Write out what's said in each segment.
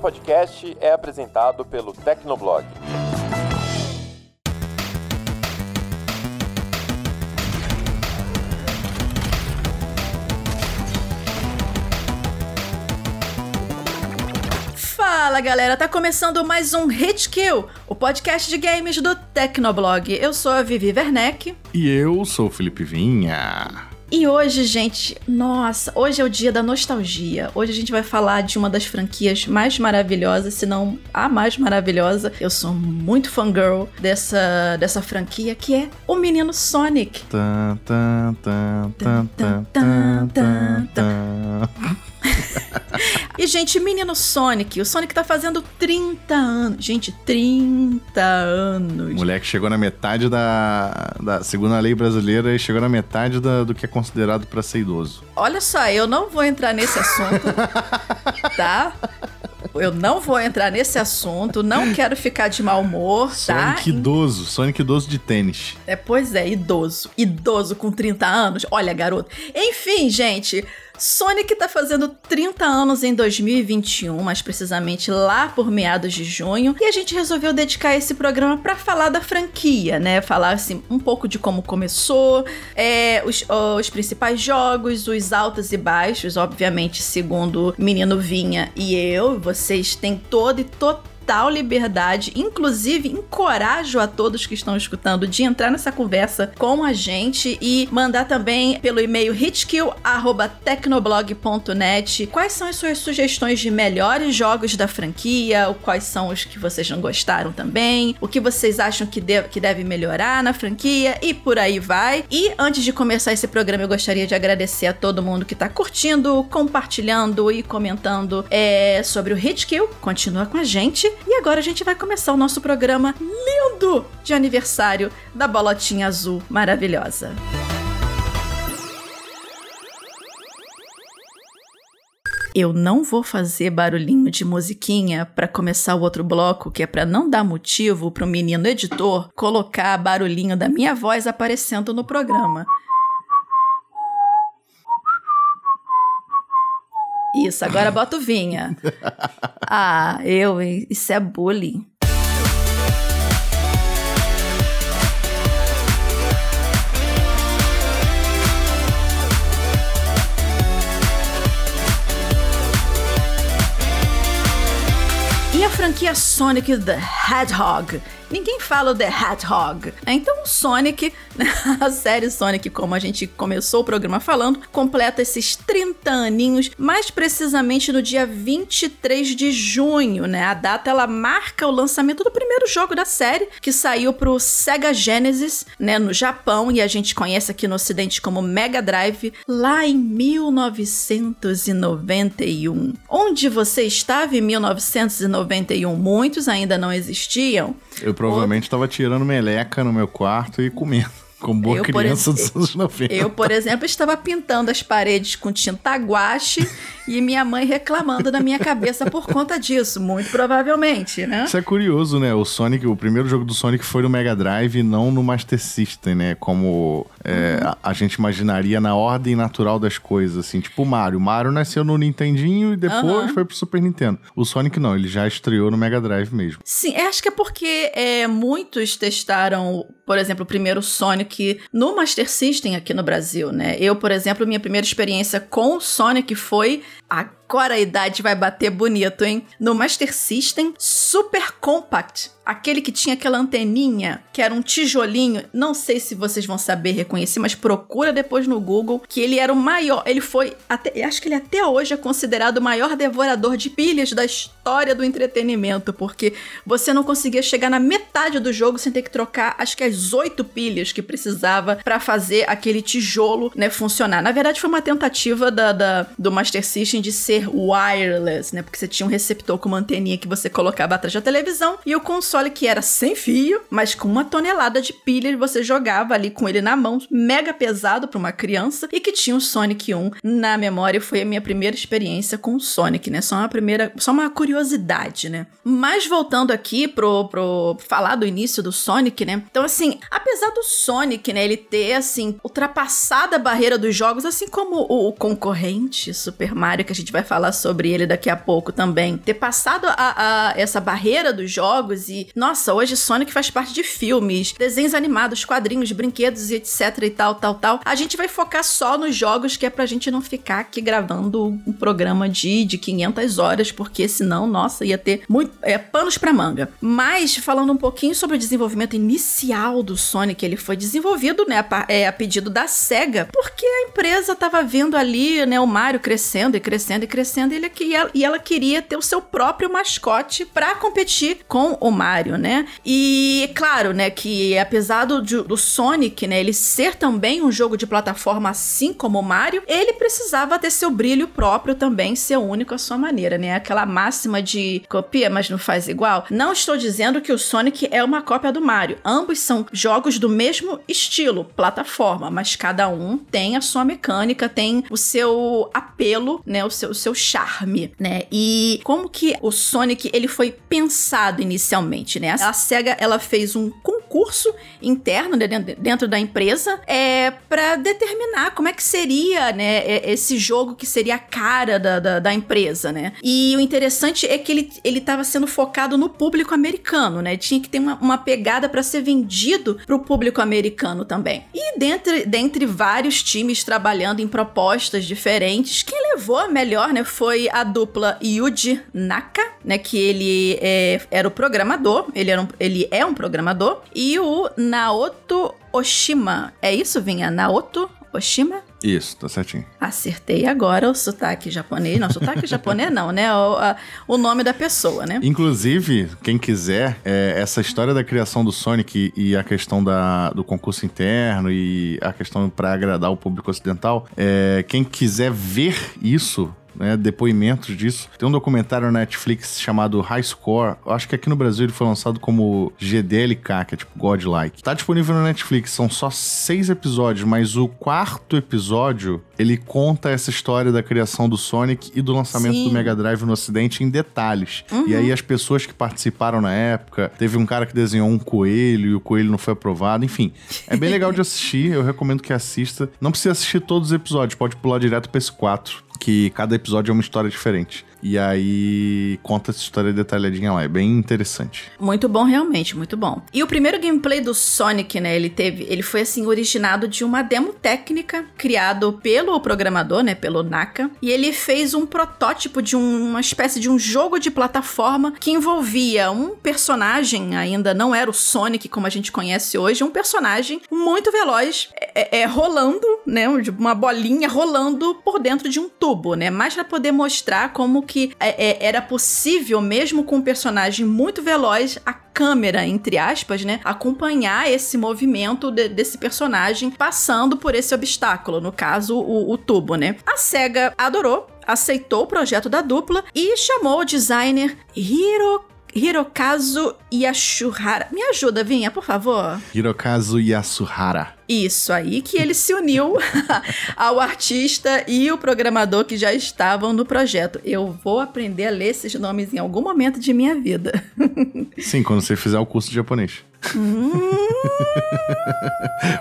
podcast é apresentado pelo Tecnoblog. Fala galera, tá começando mais um Hit Kill, o podcast de games do Tecnoblog. Eu sou a Vivi Werneck. E eu sou o Felipe Vinha. E hoje, gente, nossa, hoje é o dia da nostalgia. Hoje a gente vai falar de uma das franquias mais maravilhosas, se não a mais maravilhosa. Eu sou muito fangirl dessa, dessa franquia, que é o menino Sonic. Tan, tan, tan, tan, tan, tan, tan, tan. E, gente, menino Sonic. O Sonic tá fazendo 30 anos. Gente, 30 anos. Moleque chegou na metade da, da segundo a lei brasileira, e chegou na metade da, do que é considerado pra ser idoso. Olha só, eu não vou entrar nesse assunto, tá? Eu não vou entrar nesse assunto, não quero ficar de mau humor, tá? Sonic idoso, Sonic idoso de tênis. É, pois é, idoso. Idoso com 30 anos. Olha, garoto. Enfim, gente, Sonic tá fazendo 30 anos em 2021, mais precisamente lá por meados de junho, e a gente resolveu dedicar esse programa para falar da franquia, né? Falar assim um pouco de como começou, é, os, os principais jogos, os altos e baixos, obviamente, segundo Menino Vinha e eu, vocês têm todo e total total liberdade, inclusive encorajo a todos que estão escutando de entrar nessa conversa com a gente e mandar também pelo e-mail hitkill@tecnoblog.net quais são as suas sugestões de melhores jogos da franquia, quais são os que vocês não gostaram também, o que vocês acham que deve, que deve melhorar na franquia e por aí vai. E antes de começar esse programa, eu gostaria de agradecer a todo mundo que está curtindo, compartilhando e comentando é, sobre o Hitkill. Continua com a gente. E agora a gente vai começar o nosso programa lindo de aniversário da bolotinha azul maravilhosa. Eu não vou fazer barulhinho de musiquinha para começar o outro bloco, que é para não dar motivo para o menino editor colocar barulhinho da minha voz aparecendo no programa. Isso, agora bota o vinha. Ah, eu? Isso é bullying. E a franquia Sonic the Hedgehog ninguém fala The Hedgehog. Então, Sonic, a série Sonic, como a gente começou o programa falando, completa esses 30 aninhos, mais precisamente no dia 23 de junho, né? A data ela marca o lançamento do primeiro jogo da série, que saiu pro Sega Genesis, né, no Japão, e a gente conhece aqui no ocidente como Mega Drive, lá em 1991. Onde você estava em 1991? Muitos ainda não existiam. Eu provavelmente estava tirando meleca no meu quarto e comendo. Como boa eu, criança dos anos 90. Eu, por exemplo, estava pintando as paredes com tinta guache e minha mãe reclamando na minha cabeça por conta disso, muito provavelmente, né? Isso é curioso, né? O Sonic, o primeiro jogo do Sonic foi no Mega Drive e não no Master System, né? Como é, uhum. a, a, gente imaginaria na ordem natural das coisas, assim, tipo o Mario. O Mario nasceu no Nintendinho e depois uhum. foi pro Super Nintendo. O Sonic não, ele já estreou no Mega Drive mesmo. Sim, acho que é porque é, muitos testaram, por exemplo, o primeiro Sonic no Master System aqui no Brasil, né? Eu, por exemplo, minha primeira experiência com Sonic foi Agora a idade vai bater bonito, hein? No Master System Super Compact aquele que tinha aquela anteninha, que era um tijolinho, não sei se vocês vão saber reconhecer, mas procura depois no Google, que ele era o maior, ele foi, até, acho que ele até hoje é considerado o maior devorador de pilhas da história do entretenimento, porque você não conseguia chegar na metade do jogo sem ter que trocar, acho que as oito pilhas que precisava para fazer aquele tijolo, né, funcionar. Na verdade, foi uma tentativa da, da, do Master System de ser wireless, né, porque você tinha um receptor com uma anteninha que você colocava atrás da televisão e o console console que era sem fio, mas com uma tonelada de pilha e você jogava ali com ele na mão, mega pesado para uma criança e que tinha o Sonic 1 na memória. Foi a minha primeira experiência com o Sonic, né? Só uma primeira, só uma curiosidade, né? Mas voltando aqui pro, pro falar do início do Sonic, né? Então assim, apesar do Sonic, né, ele ter assim ultrapassado a barreira dos jogos, assim como o, o concorrente Super Mario que a gente vai falar sobre ele daqui a pouco também, ter passado a, a essa barreira dos jogos e, nossa, hoje Sonic faz parte de filmes, desenhos animados, quadrinhos, brinquedos e etc e tal, tal, tal. A gente vai focar só nos jogos que é pra gente não ficar aqui gravando um programa de, de 500 horas, porque senão, nossa, ia ter muito é, panos pra manga. Mas, falando um pouquinho sobre o desenvolvimento inicial do Sonic, ele foi desenvolvido, né, a, é, a pedido da SEGA, porque a empresa tava vendo ali, né, o Mario crescendo e crescendo e crescendo, e, ele, e, ela, e ela queria ter o seu próprio mascote para competir com o Mario, né? E claro, né, que apesar do, do Sonic, né, ele ser também um jogo de plataforma assim como o Mario, ele precisava ter seu brilho próprio também, ser único à sua maneira, né? Aquela máxima de copia, mas não faz igual. Não estou dizendo que o Sonic é uma cópia do Mario. Ambos são jogos do mesmo estilo, plataforma, mas cada um tem a sua mecânica, tem o seu apelo, né, o seu, seu charme, né? E como que o Sonic ele foi pensado inicialmente, né? A Sega ela fez um concurso interno né, dentro da empresa é para determinar como é que seria, né, esse jogo que seria a cara da, da, da empresa, né? E o interessante é que ele ele estava sendo focado no público americano, né? Tinha que ter uma, uma pegada para ser vendido para o público americano também. E dentre, dentre vários times trabalhando em propostas diferentes, quem levou a melhor, né, foi a dupla Yuji Naka, né, que ele é, era o programador, ele, era um, ele é um programador, e o Naoto Oshima. É isso, Vinha? Naoto Oshima? Isso, tá certinho. Acertei agora o sotaque japonês. Não, sotaque japonês não, né? O, a, o nome da pessoa, né? Inclusive, quem quiser, é, essa história da criação do Sonic e a questão da, do concurso interno e a questão para agradar o público ocidental, é, quem quiser ver isso, né, depoimentos disso. Tem um documentário na Netflix chamado High Score. Eu acho que aqui no Brasil ele foi lançado como GDLK, que é tipo Godlike. Tá disponível na Netflix, são só seis episódios, mas o quarto episódio ele conta essa história da criação do Sonic e do lançamento Sim. do Mega Drive no Ocidente em detalhes. Uhum. E aí as pessoas que participaram na época, teve um cara que desenhou um coelho e o coelho não foi aprovado, enfim. É bem legal de assistir, eu recomendo que assista. Não precisa assistir todos os episódios, pode pular direto pra esse 4 que cada episódio é uma história diferente. E aí conta essa história detalhadinha lá, é bem interessante. Muito bom, realmente, muito bom. E o primeiro gameplay do Sonic, né, ele teve, ele foi assim originado de uma demo técnica criado pelo programador, né, pelo Naka, e ele fez um protótipo de um, uma espécie de um jogo de plataforma que envolvia um personagem, ainda não era o Sonic como a gente conhece hoje, um personagem muito veloz, é, é, é rolando, né, uma bolinha rolando por dentro de um tubo, né, mais para poder mostrar como que é, é, era possível, mesmo com um personagem muito veloz, a câmera, entre aspas, né, acompanhar esse movimento de, desse personagem passando por esse obstáculo, no caso, o, o tubo, né? A SEGA adorou, aceitou o projeto da dupla e chamou o designer Hiro Hirokazu Yasuhara. Me ajuda, Vinha, por favor. Hirokazu Yasuhara. Isso aí, que ele se uniu ao artista e o programador que já estavam no projeto. Eu vou aprender a ler esses nomes em algum momento de minha vida. Sim, quando você fizer o curso de japonês. Hum,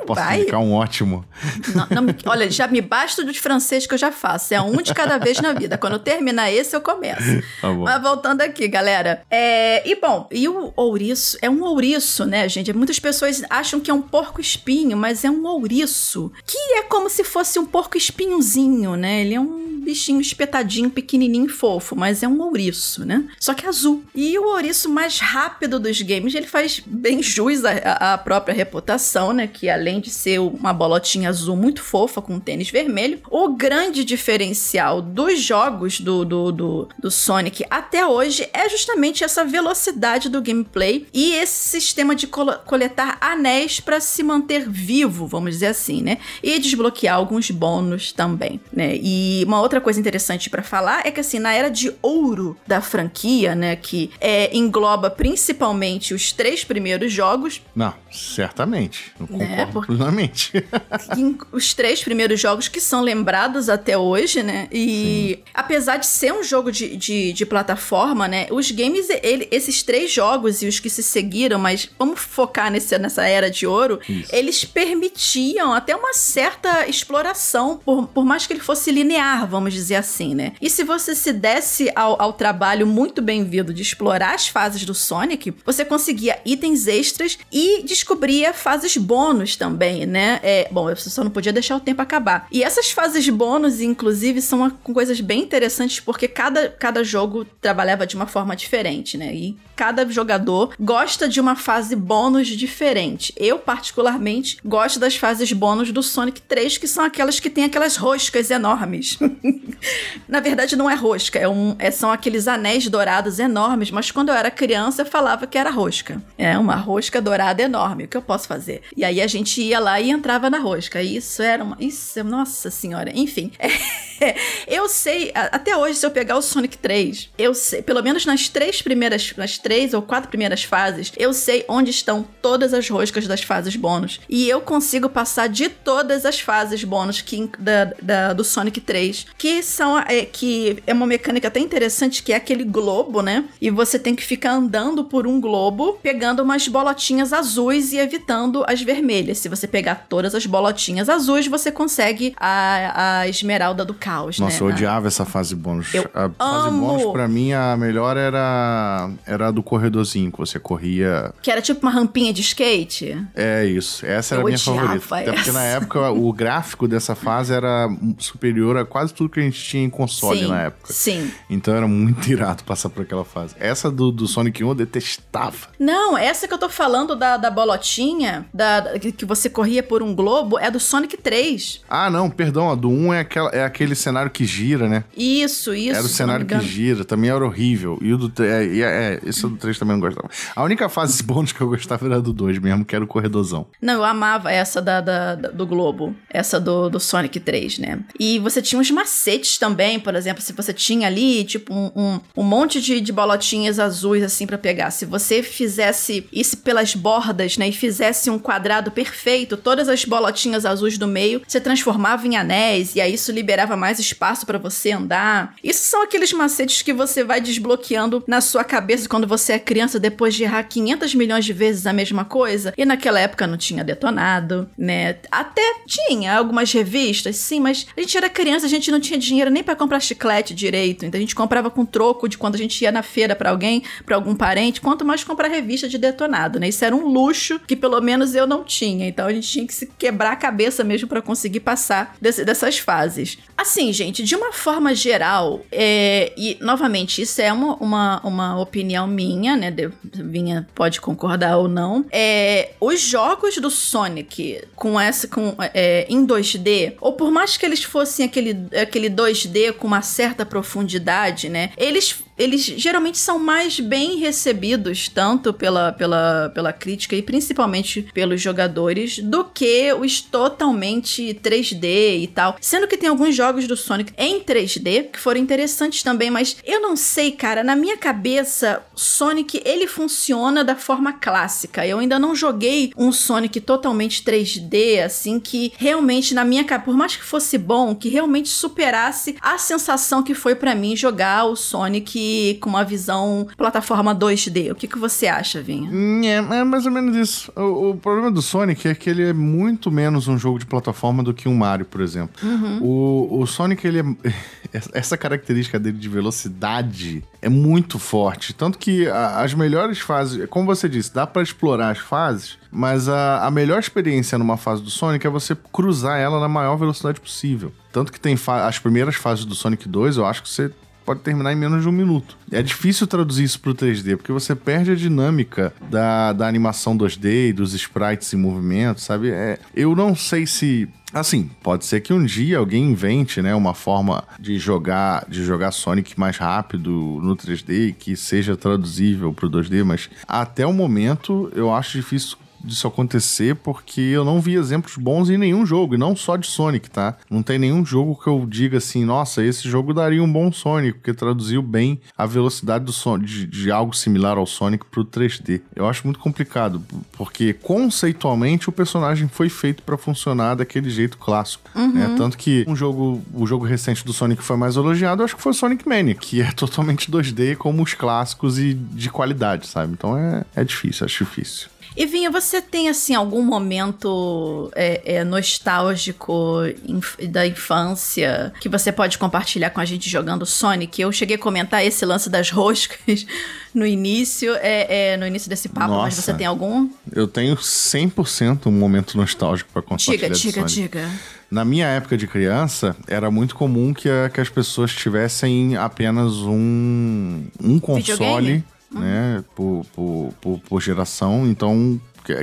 Posso vai. indicar um ótimo. Não, não, olha, já me basta do de francês que eu já faço. É um de cada vez na vida. Quando eu terminar esse, eu começo. Tá Mas voltando aqui, galera. É, e bom, e o ouriço? É um ouriço, né, gente? Muitas pessoas acham que é um porco espinho, mas é um ouriço. Que é como se fosse um porco espinhozinho, né? Ele é um bichinho espetadinho, pequenininho fofo, mas é um ouriço, né? Só que azul. E o ouriço mais rápido dos games, ele faz bem jus à, à própria reputação, né? Que além de ser uma bolotinha azul muito fofa com um tênis vermelho, o grande diferencial dos jogos do, do, do, do Sonic até hoje é justamente essa velocidade do gameplay e esse sistema de coletar anéis para se manter vivo, vamos dizer assim, né? E desbloquear alguns bônus também, né? E uma outra coisa interessante para falar é que assim, na era de ouro da franquia, né, que é, engloba principalmente os três primeiros jogos. Não, certamente. Eu né? concordo plenamente. os três primeiros jogos que são lembrados até hoje, né? E Sim. apesar de ser um jogo de, de, de plataforma, né? Os games, ele, esses três jogos e os que se seguiram, mas vamos focar nesse, nessa era de ouro, Isso. eles permitiam até uma certa exploração, por, por mais que ele fosse linear, vamos dizer assim, né? E se você se desse ao, ao trabalho muito bem-vindo de explorar as fases do Sonic, você conseguia itens extras e descobria fases bônus também, né? É, bom, você só não podia deixar o tempo acabar. E essas fases bônus, inclusive, são coisas bem interessantes porque cada, cada jogo trabalhava de uma forma diferente, né? E cada jogador gosta de uma fase bônus diferente. Eu, particularmente, gosto das fases bônus do Sonic 3, que são aquelas que tem aquelas roscas enormes. Na verdade, não é rosca, é um, é, são aqueles anéis dourados enormes, mas quando eu era criança, eu falava que era rosca. É uma rosca dourada enorme. O que eu posso fazer? E aí a gente ia lá e entrava na rosca. Isso era uma. Isso, nossa senhora. Enfim. É, eu sei, até hoje, se eu pegar o Sonic 3, eu sei, pelo menos nas três primeiras. Nas três ou quatro primeiras fases, eu sei onde estão todas as roscas das fases bônus. E eu consigo passar de todas as fases bônus que, da, da do Sonic 3. Que são. É, que é uma mecânica até interessante, que é aquele globo, né? E você tem que ficar andando por um globo, pegando umas bolotinhas azuis e evitando as vermelhas. Se você pegar todas as bolotinhas azuis, você consegue a, a esmeralda do caos, Nossa, né? eu odiava essa fase bônus. Eu a fase amo. bônus, pra mim, a melhor era, era a do corredorzinho, que você corria... Que era tipo uma rampinha de skate? É, isso. Essa era eu a minha favorita. Essa. Até porque na época o gráfico dessa fase era superior a quase tudo que a gente tinha em console sim, na época. Sim. Então era muito irado passar por aquela fase. Essa do, do Sonic 1 eu detestava. Não, essa que eu tô falando da, da bolotinha, da, da, que você corria por um globo, é do Sonic 3. Ah, não, perdão. A do 1 é, aquela, é aquele cenário que gira, né? Isso, isso. Era o cenário que gira, também era horrível. E o do 3, é, é, é, esse do 3 também não gostava. A única fase bônus que eu gostava era do 2 mesmo, que era o corredorzão. Não, eu amava essa da, da, da do globo. Essa do, do Sonic 3, né? E você tinha uns macetes também, por exemplo, se você tinha ali, tipo, um, um, um monte de, de bolotinhas azuis, assim, para pegar. Se você fizesse isso pelas bordas, né, e fizesse um quadrado perfeito, todas as bolotinhas azuis do meio, você transformava em anéis, e aí isso liberava mais espaço para você andar. Isso são aqueles macetes que você vai desbloqueando na sua cabeça quando você é criança, depois de errar 500 milhões de vezes a mesma coisa. E naquela época não tinha detonado, né? Até tinha algumas revistas, sim, mas a gente era criança, a gente não tinha dinheiro nem para comprar chiclete direito. Então a gente comprava com troco de quando a gente ia na feira para alguém, para algum parente, quanto mais comprar revista de detonado, né? Isso era um luxo que pelo menos eu não tinha. Então a gente tinha que se quebrar a cabeça mesmo para conseguir passar desse, dessas fases. Assim, gente, de uma forma geral, é, e novamente, isso é uma, uma, uma opinião minha, né? De, Vinha pode concordar ou não. É, os jogos do Sonic com essa com é, em 2D, ou por mais que eles fossem aquele, aquele 2D com uma certa profundidade, né? Eles eles geralmente são mais bem recebidos, tanto pela, pela, pela crítica e principalmente pelos jogadores, do que os totalmente 3D e tal. Sendo que tem alguns jogos do Sonic em 3D que foram interessantes também, mas eu não sei, cara, na minha cabeça, Sonic ele funciona da forma clássica. Eu ainda não joguei um Sonic totalmente 3D, assim, que realmente na minha cabeça, por mais que fosse bom, que realmente superasse a sensação que foi para mim jogar o Sonic com uma visão plataforma 2D. O que, que você acha, Vinha? Hum, é, é mais ou menos isso. O, o, problema do Sonic é que ele é muito menos um jogo de plataforma do que um Mario, por exemplo. Uhum. O, o Sonic, ele é. Essa característica dele de velocidade é muito forte. Tanto que a, as melhores fases, como você disse, dá para explorar as fases, mas a, a melhor experiência numa fase do Sonic é você cruzar ela na maior velocidade possível. Tanto que tem as primeiras fases do Sonic 2, eu acho que você pode terminar em menos de um minuto. É difícil traduzir isso pro 3D, porque você perde a dinâmica da, da animação 2D, dos sprites em movimento, sabe? É, eu não sei se Assim, pode ser que um dia alguém invente, né, uma forma de jogar, de jogar Sonic mais rápido no 3D que seja traduzível pro 2D, mas até o momento eu acho difícil disso acontecer porque eu não vi exemplos bons em nenhum jogo, e não só de Sonic, tá? Não tem nenhum jogo que eu diga assim, nossa, esse jogo daria um bom Sonic, porque traduziu bem a velocidade do son de, de algo similar ao Sonic pro 3D. Eu acho muito complicado, porque conceitualmente o personagem foi feito para funcionar daquele jeito clássico. Uhum. Né? Tanto que um jogo, o jogo recente do Sonic foi mais elogiado, acho que foi o Sonic Mania, que é totalmente 2D como os clássicos e de qualidade, sabe? Então é, é difícil, acho difícil. E Vinha, você tem assim algum momento é, é, nostálgico inf da infância que você pode compartilhar com a gente jogando Sonic? Eu cheguei a comentar esse lance das roscas no início, é, é no início desse papo, Nossa, mas você tem algum? Eu tenho 100% um momento nostálgico para compartilhar. Diga, diga, diga. Na minha época de criança, era muito comum que, a, que as pessoas tivessem apenas um, um console. Videogame? Né? Por, por, por, por geração. Então,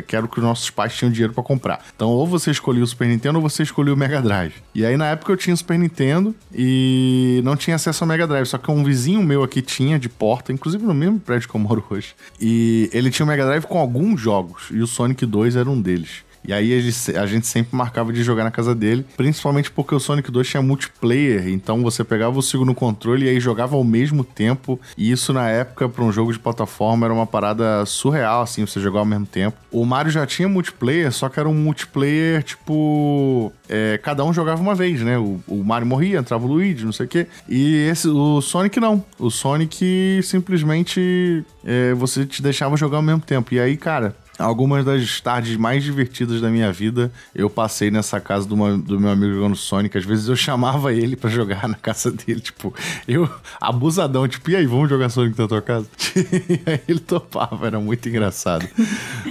quero que os nossos pais tinham dinheiro para comprar. Então, ou você escolhia o Super Nintendo ou você escolhia o Mega Drive. E aí, na época, eu tinha o Super Nintendo e não tinha acesso ao Mega Drive. Só que um vizinho meu aqui tinha de porta, inclusive no mesmo prédio que eu moro hoje. E ele tinha o Mega Drive com alguns jogos. E o Sonic 2 era um deles. E aí a gente sempre marcava de jogar na casa dele, principalmente porque o Sonic 2 tinha multiplayer, então você pegava o segundo controle e aí jogava ao mesmo tempo. E isso na época, para um jogo de plataforma, era uma parada surreal, assim, você jogar ao mesmo tempo. O Mario já tinha multiplayer, só que era um multiplayer tipo. É, cada um jogava uma vez, né? O, o Mario morria, entrava o Luigi, não sei o quê. E esse, o Sonic não. O Sonic simplesmente é, você te deixava jogar ao mesmo tempo. E aí, cara, Algumas das tardes mais divertidas da minha vida eu passei nessa casa do, uma, do meu amigo jogando Sonic. Às vezes eu chamava ele para jogar na casa dele, tipo, eu abusadão, tipo, e aí, vamos jogar Sonic na tua casa? e aí ele topava, era muito engraçado.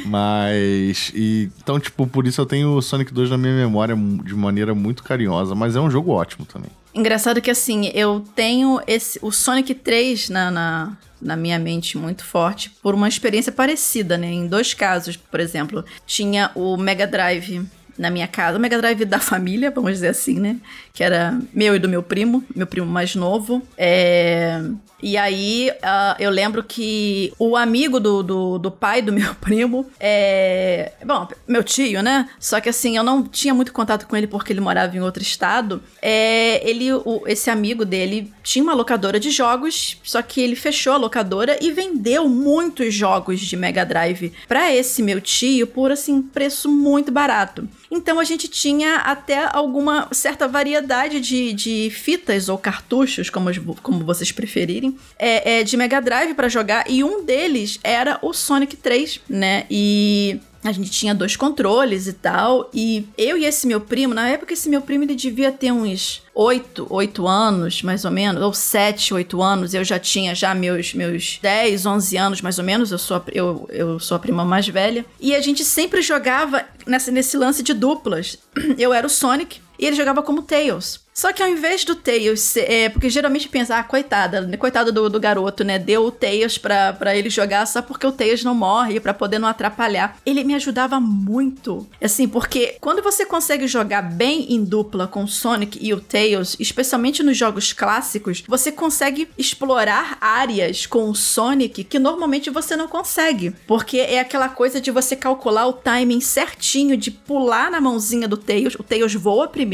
mas, e, então, tipo, por isso eu tenho o Sonic 2 na minha memória de maneira muito carinhosa, mas é um jogo ótimo também. Engraçado que assim, eu tenho esse, o Sonic 3 na, na, na minha mente muito forte por uma experiência parecida, né? Em dois casos, por exemplo, tinha o Mega Drive na minha casa, o Mega Drive da família, vamos dizer assim, né? Que era meu e do meu primo, meu primo mais novo. É... E aí uh, eu lembro que o amigo do, do, do, pai do meu primo é. Bom, meu tio, né? Só que assim, eu não tinha muito contato com ele porque ele morava em outro estado. É, ele, o, esse amigo dele tinha uma locadora de jogos, só que ele fechou a locadora e vendeu muitos jogos de Mega Drive para esse meu tio por assim, preço muito barato. Então a gente tinha até alguma certa variedade de, de fitas ou cartuchos, como, como vocês preferirem, é, é, de Mega Drive para jogar. E um deles era o Sonic 3, né? E a gente tinha dois controles e tal. E eu e esse meu primo, na época esse meu primo ele devia ter uns oito, oito anos, mais ou menos, ou sete, oito anos. Eu já tinha já meus, meus 10, 11 anos, mais ou menos. Eu sou, a, eu, eu sou a prima mais velha. E a gente sempre jogava nessa, nesse lance de duplas. Eu era o Sonic e ele jogava como Tails. Só que ao invés do Tails, é, porque geralmente pensa, ah, coitada, coitado do, do garoto, né? Deu o Tails pra, pra ele jogar só porque o Tails não morre, para poder não atrapalhar. Ele me ajudava muito. Assim, porque quando você consegue jogar bem em dupla com o Sonic e o Tails, especialmente nos jogos clássicos, você consegue explorar áreas com o Sonic que normalmente você não consegue. Porque é aquela coisa de você calcular o timing certinho de pular na mãozinha do Tails. O Tails voa primeiro,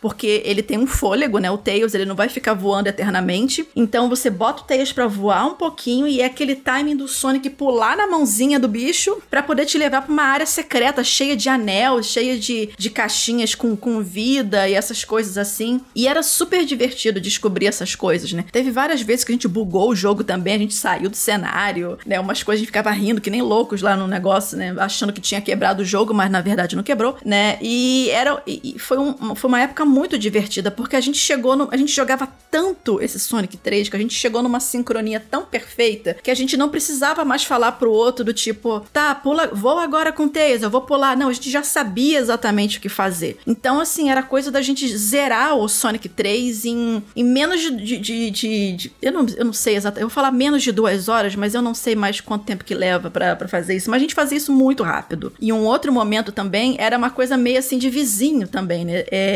porque ele tem um fôlego, né? O Tails, ele não vai ficar voando eternamente. Então você bota o Tails pra voar um pouquinho e é aquele timing do Sonic pular na mãozinha do bicho para poder te levar pra uma área secreta cheia de anel, cheia de, de caixinhas com, com vida e essas coisas assim. E era super divertido descobrir essas coisas, né? Teve várias vezes que a gente bugou o jogo também, a gente saiu do cenário, né? Umas coisas a gente ficava rindo que nem loucos lá no negócio, né? Achando que tinha quebrado o jogo, mas na verdade não quebrou, né? E era e foi, um, foi uma época muito divertida porque a gente chegou no, a gente jogava tanto esse Sonic 3 que a gente chegou numa sincronia tão perfeita que a gente não precisava mais falar pro outro do tipo, tá, pula, vou agora com Tails, eu vou pular. Não, a gente já sabia exatamente o que fazer. Então, assim, era coisa da gente zerar o Sonic 3 em, em menos de, de, de, de, de eu, não, eu não sei exatamente, eu vou falar menos de duas horas, mas eu não sei mais quanto tempo que leva para fazer isso. Mas a gente fazia isso muito rápido. E um outro momento também era uma coisa meio assim de vizinho também, né? É,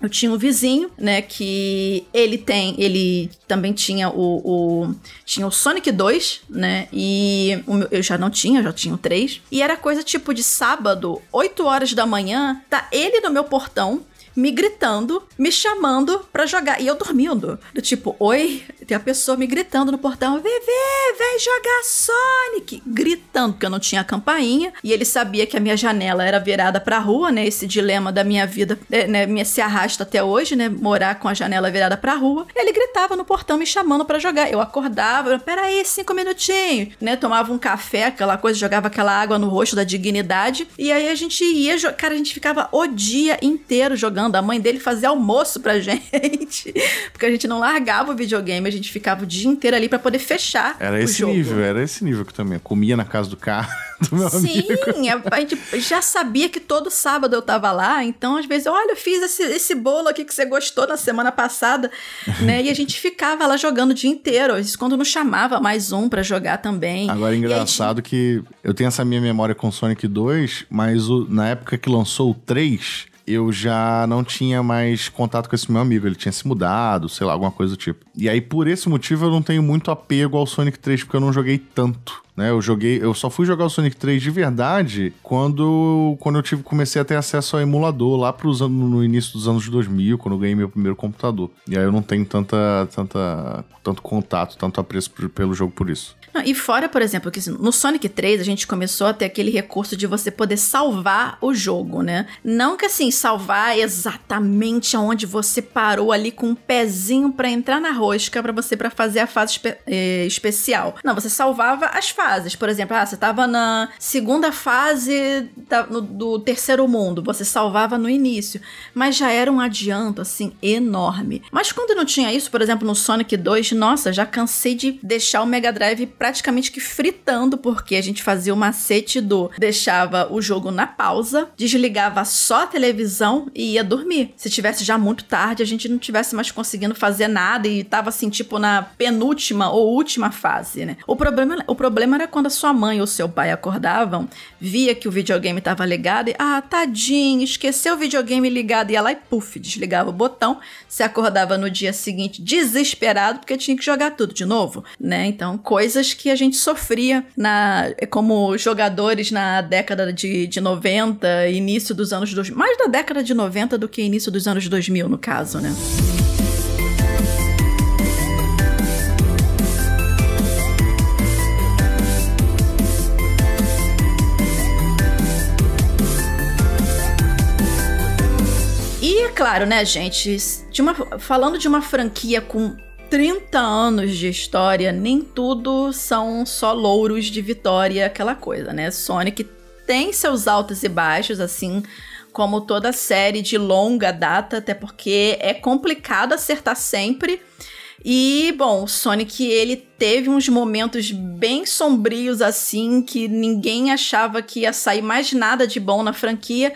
eu tinha um vizinho né? Que ele tem, ele também tinha o, o tinha o Sonic 2, né? E meu, eu já não tinha, eu já tinha o 3. E era coisa tipo de sábado, 8 horas da manhã, tá ele no meu portão, me gritando, me chamando pra jogar. E eu dormindo. Do tipo, oi? Tem a pessoa me gritando no portão: Vivi, vem jogar Sonic! Gritando, porque eu não tinha campainha. E ele sabia que a minha janela era virada pra rua, né? Esse dilema da minha vida, é, né? Me se arrasta até hoje, né? Morar com a janela virada pra rua. Ele gritava no portão me chamando para jogar. Eu acordava, peraí, cinco minutinhos, né? Tomava um café, aquela coisa, jogava aquela água no rosto da dignidade. E aí a gente ia, cara, a gente ficava o dia inteiro jogando a mãe dele fazia almoço pra gente. Porque a gente não largava o videogame, a gente ficava o dia inteiro ali para poder fechar. Era esse jogo. nível, era esse nível que também. comia na casa do cara, do meu Sim, amigo. a gente já sabia que todo sábado eu tava lá, então às vezes, olha, eu fiz esse, esse bolo aqui que você gostou na semana passada, né? E a gente ficava lá jogando o dia inteiro. Isso quando não chamava mais um para jogar também. Agora é engraçado que eu tenho essa minha memória com Sonic 2, mas o, na época que lançou o 3, eu já não tinha mais contato com esse meu amigo. Ele tinha se mudado, sei lá, alguma coisa do tipo. E aí, por esse motivo, eu não tenho muito apego ao Sonic 3, porque eu não joguei tanto. Né, eu joguei, eu só fui jogar o Sonic 3 de verdade quando, quando eu tive, comecei a ter acesso ao emulador lá pros no início dos anos 2000, quando eu ganhei meu primeiro computador. E aí eu não tenho tanta, tanta, tanto contato, tanto apreço pelo jogo por isso. Não, e fora, por exemplo, que no Sonic 3 a gente começou a ter aquele recurso de você poder salvar o jogo, né? Não que assim, salvar exatamente aonde você parou ali com um pezinho para entrar na rosca para você para fazer a fase espe eh, especial. Não, você salvava as fases. Por exemplo, ah, você tava na segunda fase da, no, do terceiro mundo, você salvava no início. Mas já era um adianto, assim, enorme. Mas quando não tinha isso, por exemplo, no Sonic 2, nossa, já cansei de deixar o Mega Drive praticamente que fritando, porque a gente fazia o macete do deixava o jogo na pausa, desligava só a televisão e ia dormir. Se tivesse já muito tarde, a gente não tivesse mais conseguindo fazer nada e tava assim, tipo, na penúltima ou última fase, né? O problema, o problema era quando a sua mãe ou seu pai acordavam, via que o videogame tava ligado e, ah, tadinho, esqueceu o videogame ligado, ia lá e puf, desligava o botão, se acordava no dia seguinte desesperado porque tinha que jogar tudo de novo, né? Então, coisas que a gente sofria na, como jogadores na década de, de 90, início dos anos 2000. Mais da década de 90 do que início dos anos 2000, no caso, né? E é claro, né, gente? De uma, falando de uma franquia com 30 anos de história, nem tudo são só louros de vitória, aquela coisa, né? Sonic tem seus altos e baixos, assim como toda série de longa data, até porque é complicado acertar sempre. E, bom, o Sonic, ele teve uns momentos bem sombrios, assim, que ninguém achava que ia sair mais nada de bom na franquia.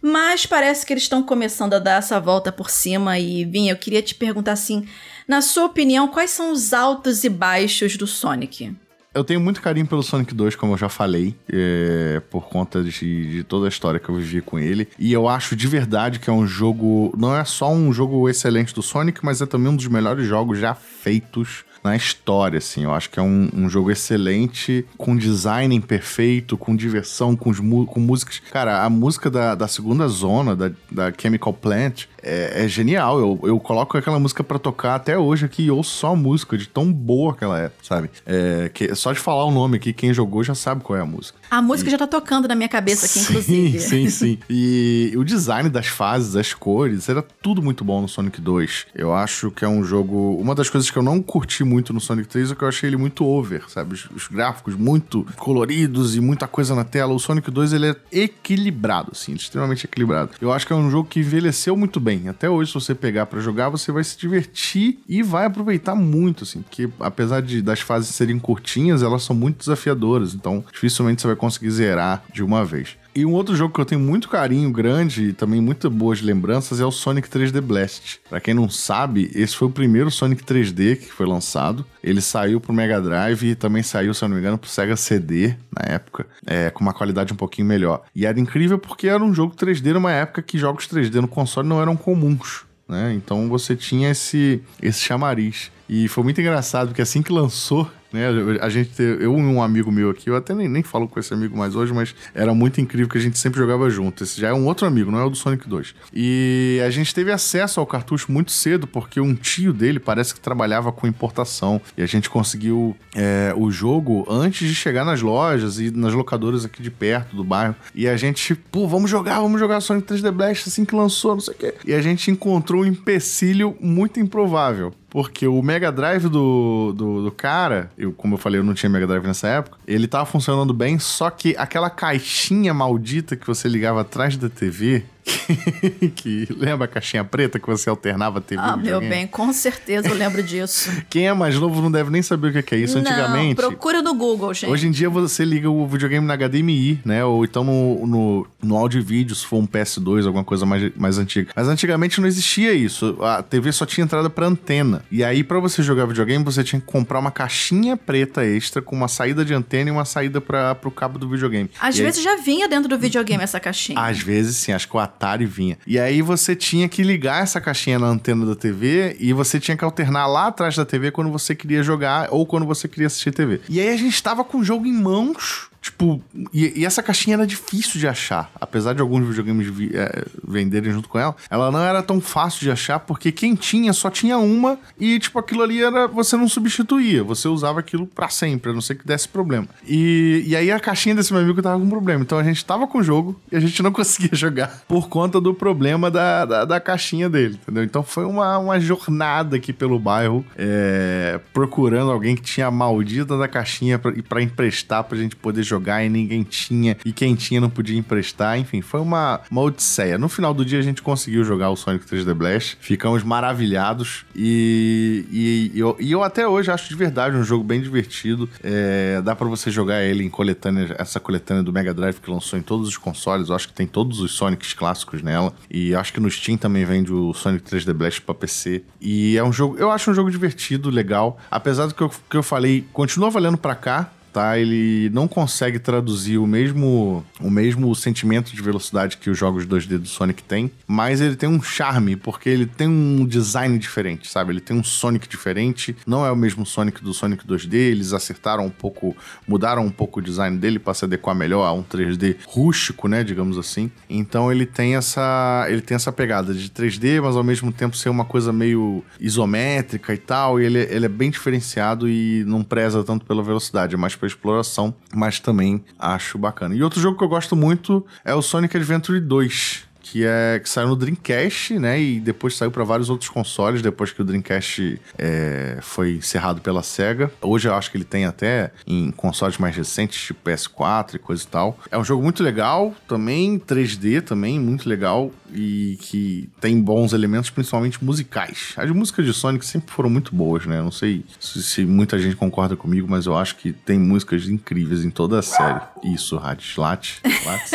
Mas parece que eles estão começando a dar essa volta por cima. E, Vinha, eu queria te perguntar assim: na sua opinião, quais são os altos e baixos do Sonic? Eu tenho muito carinho pelo Sonic 2, como eu já falei, é, por conta de, de, toda a história que eu vivi com ele. E eu acho de verdade que é um jogo. Não é só um jogo excelente do Sonic, mas é também um dos melhores jogos já feitos na história, assim. Eu acho que é um, um jogo excelente, com design perfeito, com diversão, com, com músicas. Cara, a música da, da segunda zona, da, da Chemical Plant, é, é, genial. Eu, eu coloco aquela música para tocar até hoje aqui e ouço só a música, de tão boa que ela é, sabe? É, que, só de falar o nome aqui, quem jogou já sabe qual é a música. A música e... já tá tocando na minha cabeça aqui, sim, inclusive. Sim, sim. E o design das fases, as cores, era tudo muito bom no Sonic 2. Eu acho que é um jogo. Uma das coisas que eu não curti muito no Sonic 3 é que eu achei ele muito over, sabe? Os, os gráficos muito coloridos e muita coisa na tela. O Sonic 2 ele é equilibrado, assim, extremamente equilibrado. Eu acho que é um jogo que envelheceu muito bem bem. Até hoje, se você pegar para jogar, você vai se divertir e vai aproveitar muito, assim, porque apesar de das fases serem curtinhas, elas são muito desafiadoras, então dificilmente você vai conseguir zerar de uma vez. E um outro jogo que eu tenho muito carinho grande e também muitas boas lembranças é o Sonic 3D Blast. Para quem não sabe, esse foi o primeiro Sonic 3D que foi lançado. Ele saiu pro Mega Drive e também saiu, se eu não me engano, pro Sega CD na época, é, com uma qualidade um pouquinho melhor. E era incrível porque era um jogo 3D numa época que jogos 3D no console não eram comuns né? Então você tinha esse, esse chamariz. E foi muito engraçado, porque assim que lançou, né? A gente, eu e um amigo meu aqui, eu até nem, nem falo com esse amigo mais hoje, mas era muito incrível que a gente sempre jogava junto. Esse já é um outro amigo, não é o do Sonic 2. E a gente teve acesso ao cartucho muito cedo, porque um tio dele parece que trabalhava com importação. E a gente conseguiu é, o jogo antes de chegar nas lojas e nas locadoras aqui de perto do bairro. E a gente, pô, vamos jogar, vamos jogar Sonic 3D Blast assim que lançou, não sei o quê. E a gente encontrou um empecilho muito improvável. Porque o Mega Drive do, do, do, cara, eu, como eu falei, eu não tinha Mega Drive nessa época, ele tava funcionando bem, só que aquela caixinha maldita que você ligava atrás da TV, que lembra a caixinha preta que você alternava a TV? Ah, meu bem, com certeza eu lembro disso. Quem é mais novo não deve nem saber o que é isso. Não, Antigamente. Procura no Google, gente. Hoje em dia você liga o videogame na HDMI, né? Ou então no, no, no áudio e vídeo, se for um PS2, alguma coisa mais, mais antiga. Mas antigamente não existia isso. A TV só tinha entrada para antena. E aí, para você jogar videogame, você tinha que comprar uma caixinha preta extra com uma saída de antena e uma saída para o cabo do videogame. Às e vezes aí... já vinha dentro do videogame essa caixinha. Às vezes sim, acho que o Atari vinha. E aí você tinha que ligar essa caixinha na antena da TV e você tinha que alternar lá atrás da TV quando você queria jogar ou quando você queria assistir TV. E aí a gente estava com o jogo em mãos Tipo, e, e, essa caixinha era difícil de achar. Apesar de alguns videogames vi, é, venderem junto com ela, ela não era tão fácil de achar, porque quem tinha só tinha uma e, tipo, aquilo ali era. Você não substituía, você usava aquilo para sempre, a não ser que desse problema. E, e aí a caixinha desse meu amigo tava com problema. Então a gente tava com o jogo e a gente não conseguia jogar por conta do problema da, da, da caixinha dele, entendeu? Então foi uma, uma jornada aqui pelo bairro, é, procurando alguém que tinha a maldita da caixinha para emprestar pra gente poder jogar jogar e ninguém tinha, e quem tinha não podia emprestar. Enfim, foi uma, uma odisseia. No final do dia a gente conseguiu jogar o Sonic 3D Blast, ficamos maravilhados e, e, e, eu, e eu até hoje acho de verdade um jogo bem divertido. É, dá para você jogar ele em coletânea, essa coletânea do Mega Drive que lançou em todos os consoles. Eu acho que tem todos os Sonics clássicos nela. E acho que no Steam também vende o Sonic 3D Blast para PC. E é um jogo, eu acho um jogo divertido, legal. Apesar do que eu, que eu falei, continua valendo para cá tá? Ele não consegue traduzir o mesmo, o mesmo sentimento de velocidade que os jogos 2D do Sonic têm, mas ele tem um charme, porque ele tem um design diferente, sabe? Ele tem um Sonic diferente, não é o mesmo Sonic do Sonic 2D, eles acertaram um pouco, mudaram um pouco o design dele para se adequar melhor a um 3D rústico, né, digamos assim. Então ele tem essa, ele tem essa pegada de 3D, mas ao mesmo tempo ser uma coisa meio isométrica e tal, e ele, ele é bem diferenciado e não preza tanto pela velocidade, é mais para exploração, mas também acho bacana. E outro jogo que eu gosto muito é o Sonic Adventure 2 que é que saiu no Dreamcast, né? E depois saiu para vários outros consoles depois que o Dreamcast é, foi encerrado pela Sega. Hoje eu acho que ele tem até em consoles mais recentes, tipo PS4 e coisa e tal. É um jogo muito legal, também 3D também muito legal e que tem bons elementos, principalmente musicais. As músicas de Sonic sempre foram muito boas, né? Não sei se, se muita gente concorda comigo, mas eu acho que tem músicas incríveis em toda a série. Isso, Radis, late, late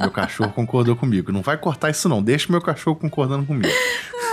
Meu cachorro concordou comigo. Não vai cortar isso não, deixa meu cachorro concordando comigo.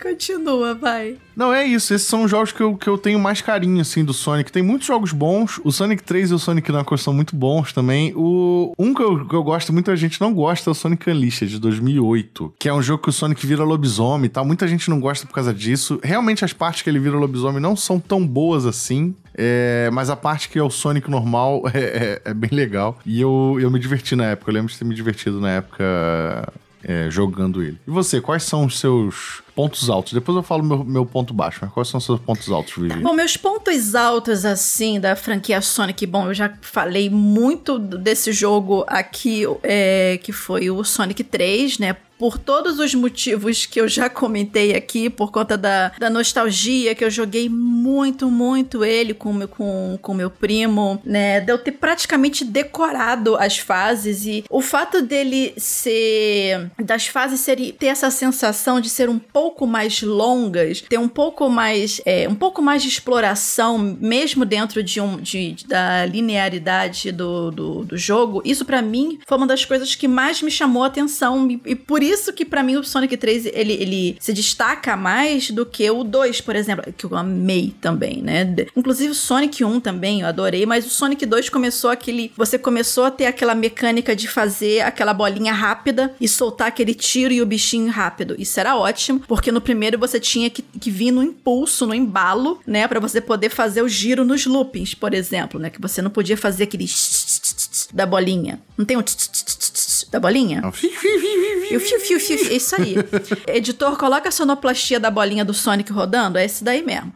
Continua, vai. Não, é isso. Esses são os jogos que eu, que eu tenho mais carinho, assim, do Sonic. Tem muitos jogos bons. O Sonic 3 e o Sonic Knuckles são muito bons também. O... Um que eu, que eu gosto, muita gente não gosta, é o Sonic Unleashed, de 2008. Que é um jogo que o Sonic vira lobisomem e tal. Muita gente não gosta por causa disso. Realmente, as partes que ele vira lobisomem não são tão boas assim. É, mas a parte que é o Sonic normal é, é, é, bem legal. E eu, eu me diverti na época. Eu lembro de ter me divertido na época é, jogando ele. E você, quais são os seus pontos altos? Depois eu falo meu, meu ponto baixo, mas quais são os seus pontos altos, Vivi? Bom, meus pontos altos, assim, da franquia Sonic, bom, eu já falei muito desse jogo aqui, é, que foi o Sonic 3, né? Por todos os motivos que eu já comentei aqui, por conta da, da nostalgia, que eu joguei muito, muito ele com meu, com, com meu primo, né? De eu ter praticamente decorado as fases e o fato dele ser. das fases ser, ter essa sensação de ser um pouco mais longas, ter um pouco mais. É, um pouco mais de exploração, mesmo dentro de um, de, da linearidade do, do, do jogo, isso para mim foi uma das coisas que mais me chamou a atenção e, e por isso isso que para mim o Sonic 3 ele, ele se destaca mais do que o 2, por exemplo, que eu amei também, né? Inclusive o Sonic 1 também, eu adorei, mas o Sonic 2 começou aquele. Você começou a ter aquela mecânica de fazer aquela bolinha rápida e soltar aquele tiro e o bichinho rápido. Isso era ótimo, porque no primeiro você tinha que, que vir no impulso, no embalo, né? para você poder fazer o giro nos loopings, por exemplo, né? Que você não podia fazer aquele da bolinha. Não tem um da bolinha? O fiu, fiu, fiu, isso aí. Editor, coloca a sonoplastia da bolinha do Sonic rodando, é esse daí mesmo.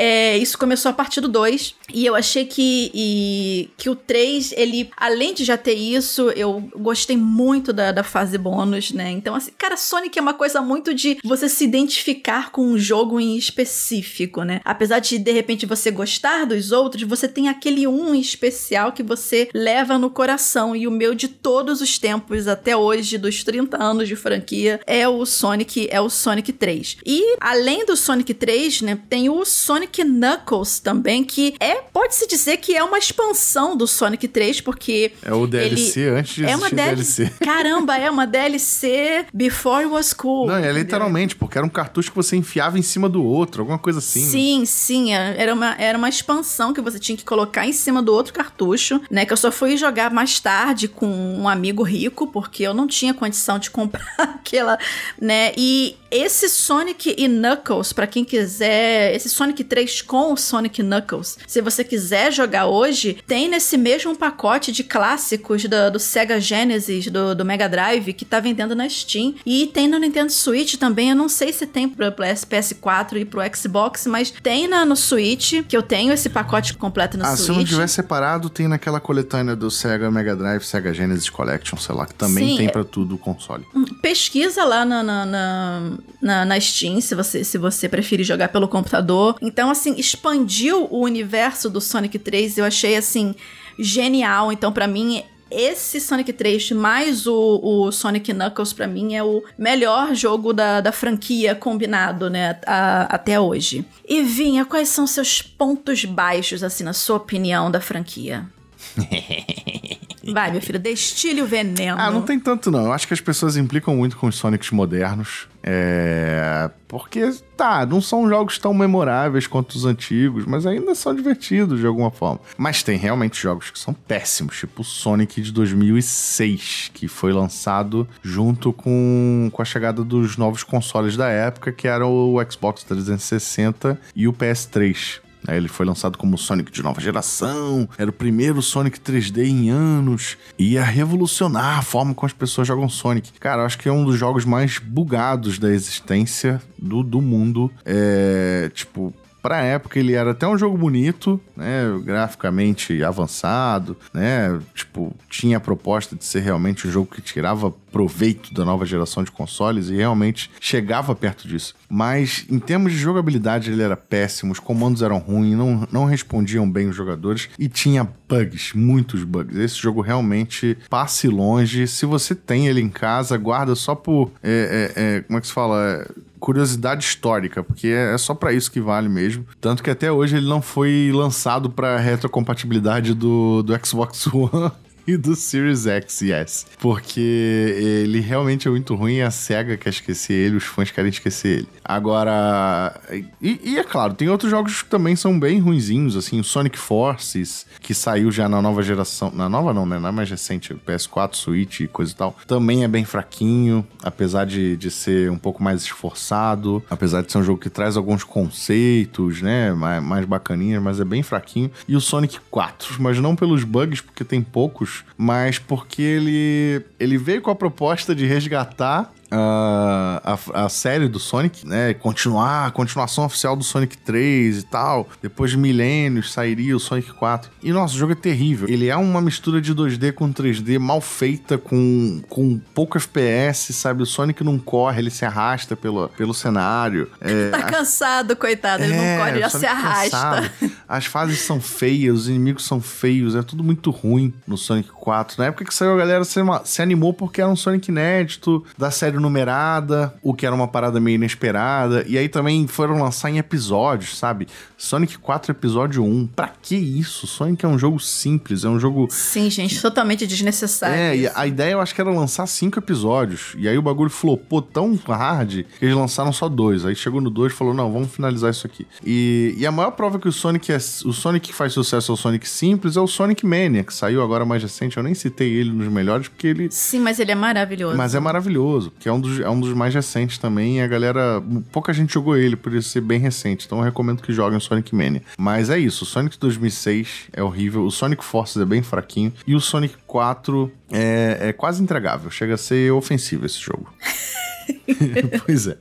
É, isso começou a partir do 2. E eu achei que, e, que o 3, ele, além de já ter isso, eu gostei muito da, da fase bônus, né? Então, assim, cara, Sonic é uma coisa muito de você se identificar com um jogo em específico, né? Apesar de, de repente, você gostar dos outros, você tem aquele um especial que você leva no coração. E o meu de todos os tempos, até hoje, dos 30 anos de franquia, é o Sonic, é o Sonic 3. E, além do Sonic 3, né, tem o Sonic Sonic Knuckles também, que é, pode-se dizer que é uma expansão do Sonic 3, porque. É o DLC ele antes de é uma DLC. Caramba, é uma DLC Before It Was Cool. Não, é literalmente, porque era um cartucho que você enfiava em cima do outro, alguma coisa assim. Sim, sim. É, era uma, era uma expansão que você tinha que colocar em cima do outro cartucho, né? Que eu só fui jogar mais tarde com um amigo rico, porque eu não tinha condição de comprar aquela, né? E esse Sonic e Knuckles, para quem quiser, esse Sonic 3 com o Sonic Knuckles, se você quiser jogar hoje, tem nesse mesmo pacote de clássicos do, do Sega Genesis, do, do, Mega Drive, que tá vendendo na Steam. E tem no Nintendo Switch também. Eu não sei se tem pro PS4 e pro Xbox, mas tem na, no Switch, que eu tenho esse pacote completo no ah, Switch. Se não tiver separado, tem naquela coletânea do Sega Mega Drive, Sega Genesis Collection, sei lá, que também Sim, tem para tudo o console. Hum, pesquisa lá na, na, na na, na Steam, se você, se você preferir jogar pelo computador. Então, assim, expandiu o universo do Sonic 3, eu achei, assim, genial. Então, para mim, esse Sonic 3 mais o, o Sonic Knuckles, para mim, é o melhor jogo da, da franquia combinado, né, a, até hoje. E Vinha, quais são seus pontos baixos, assim, na sua opinião da franquia? Vai, meu filho, destile o veneno. Ah, não tem tanto não. Eu acho que as pessoas implicam muito com os Sonics modernos. É. Porque, tá, não são jogos tão memoráveis quanto os antigos, mas ainda são divertidos de alguma forma. Mas tem realmente jogos que são péssimos, tipo o Sonic de 2006, que foi lançado junto com, com a chegada dos novos consoles da época, que eram o Xbox 360 e o PS3. Ele foi lançado como Sonic de nova geração, era o primeiro Sonic 3D em anos, ia revolucionar a forma como as pessoas jogam Sonic. Cara, acho que é um dos jogos mais bugados da existência do, do mundo. É, tipo, Pra época ele era até um jogo bonito, né, graficamente avançado, né, tipo, tinha a proposta de ser realmente um jogo que tirava proveito da nova geração de consoles e realmente chegava perto disso. Mas em termos de jogabilidade ele era péssimo, os comandos eram ruins, não, não respondiam bem os jogadores e tinha bugs, muitos bugs. Esse jogo realmente passe longe. Se você tem ele em casa, guarda só por. É, é, é, como é que se fala? curiosidade histórica, porque é só para isso que vale mesmo. Tanto que até hoje ele não foi lançado para retrocompatibilidade do, do Xbox One do Series X e S. Porque ele realmente é muito ruim, a SEGA quer esquecer ele, os fãs querem esquecer ele. Agora. E, e, é claro, tem outros jogos que também são bem ruinzinhos, assim, o Sonic Forces, que saiu já na nova geração. Na nova não, né? Na mais recente, PS4, Switch e coisa e tal. Também é bem fraquinho, apesar de, de ser um pouco mais esforçado, apesar de ser um jogo que traz alguns conceitos, né? Mais, mais bacaninhas, mas é bem fraquinho. E o Sonic 4, mas não pelos bugs, porque tem poucos mas porque ele, ele veio com a proposta de resgatar a, a, a, série do Sonic, né? Continuar, a continuação oficial do Sonic 3 e tal. Depois de milênios sairia o Sonic 4. E nossa, o jogo é terrível. Ele é uma mistura de 2D com 3D mal feita, com, com pouco FPS, sabe? O Sonic não corre, ele se arrasta pelo, pelo cenário. É, tá cansado, coitado. Ele é, não corre, já se arrasta. Cansado. as fases são feias, os inimigos são feios, é tudo muito ruim no Sonic 4. Na época que saiu, a galera se, se animou porque era um Sonic inédito, da série numerada, o que era uma parada meio inesperada. E aí também foram lançar em episódios, sabe? Sonic 4 episódio 1. Pra que isso? Sonic é um jogo simples, é um jogo. Sim, gente, totalmente desnecessário. É, isso. e a ideia eu acho que era lançar cinco episódios. E aí o bagulho flopou tão hard que eles lançaram só dois. Aí chegou no dois e falou: não, vamos finalizar isso aqui. E, e a maior prova que o Sonic é. O Sonic que faz sucesso é o Sonic simples é o Sonic Mania, que saiu agora mais recente. Eu nem citei ele nos melhores, porque ele. Sim, mas ele é maravilhoso. Mas é maravilhoso, que é um dos, é um dos mais recentes também. E a galera. Pouca gente jogou ele, por isso ser bem recente. Então eu recomendo que joguem Sonic Mania. Mas é isso, o Sonic 2006 é horrível, o Sonic Forces é bem fraquinho. E o Sonic 4 é, é quase entregável. Chega a ser ofensivo esse jogo. pois é.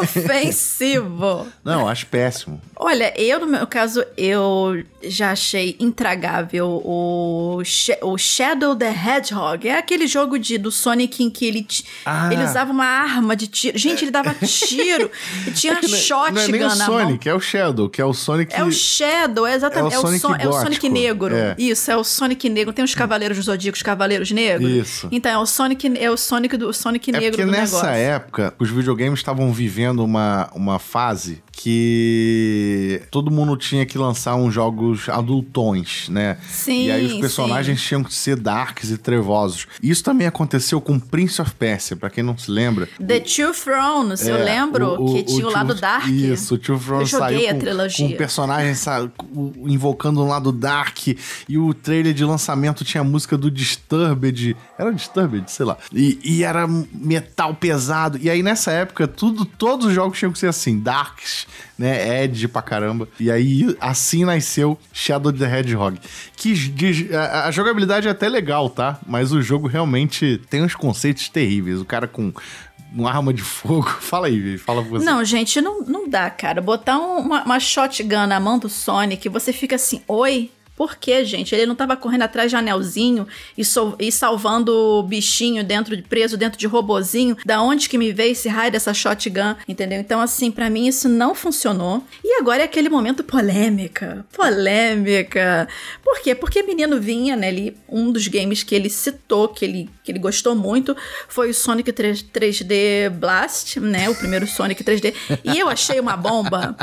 Ofensivo. Não, acho péssimo. Olha, eu, no meu caso, eu já achei intragável o, o Shadow the Hedgehog. É aquele jogo de, do Sonic em que ele, ah. ele usava uma arma de tiro. Gente, ele dava tiro e tinha é shotgun não é nem o Sonic, é o Shadow, que é o Sonic... É o Shadow, é exatamente. É o Sonic, é o, so é o Sonic Negro. É. Isso, é o Sonic Negro. Tem os Cavaleiros do Zodíaco, os Cavaleiros Negros. Isso. Então, é o Sonic, é o Sonic do Sonic é Negro do nessa negócio. época, os videogames estavam vivendo uma, uma fase que todo mundo tinha que lançar uns jogos adultões, né? Sim, E aí os personagens sim. tinham que ser darks e trevosos. Isso também aconteceu com Prince of Persia, pra quem não se lembra. The Two Thrones, eu É, lembro que tinha o, lado Dark. Isso, o Two Thrones Eu joguei saiu a com, trilogia. com o- invocando um lado Dark. E o trailer de lançamento tinha a música do Disturbed. Era Disturbed? Sei lá. E, e era metal pesado. E aí nessa época, tudo, todos os jogos tinham que ser assim, Darks, né? Edge pra caramba. E aí assim nasceu Shadow the Hedgehog. Que diz- a, a jogabilidade é até legal, tá? Mas o jogo realmente tem uns conceitos terríveis. O cara com uma arma de fogo. Fala aí, Vi, fala você. Não, gente, não, não dá, cara. Botar um- uma, uma shotgun na mão do Sonic, você fica assim, oi? Por quê, gente? Ele não tava correndo atrás de anelzinho e, sol- e salvando o bichinho dentro de preso dentro de robozinho. Da onde que me veio esse raio dessa shotgun, entendeu? Então, assim, pra mim isso não funcionou. E agora é aquele momento polêmica. Polêmica. Por quê? Porque menino vinha, né? Ele, um dos games que ele citou, que ele, que ele gostou muito, foi o Sonic 3, 3D Blast, né? O primeiro Sonic 3D. E eu achei uma bomba.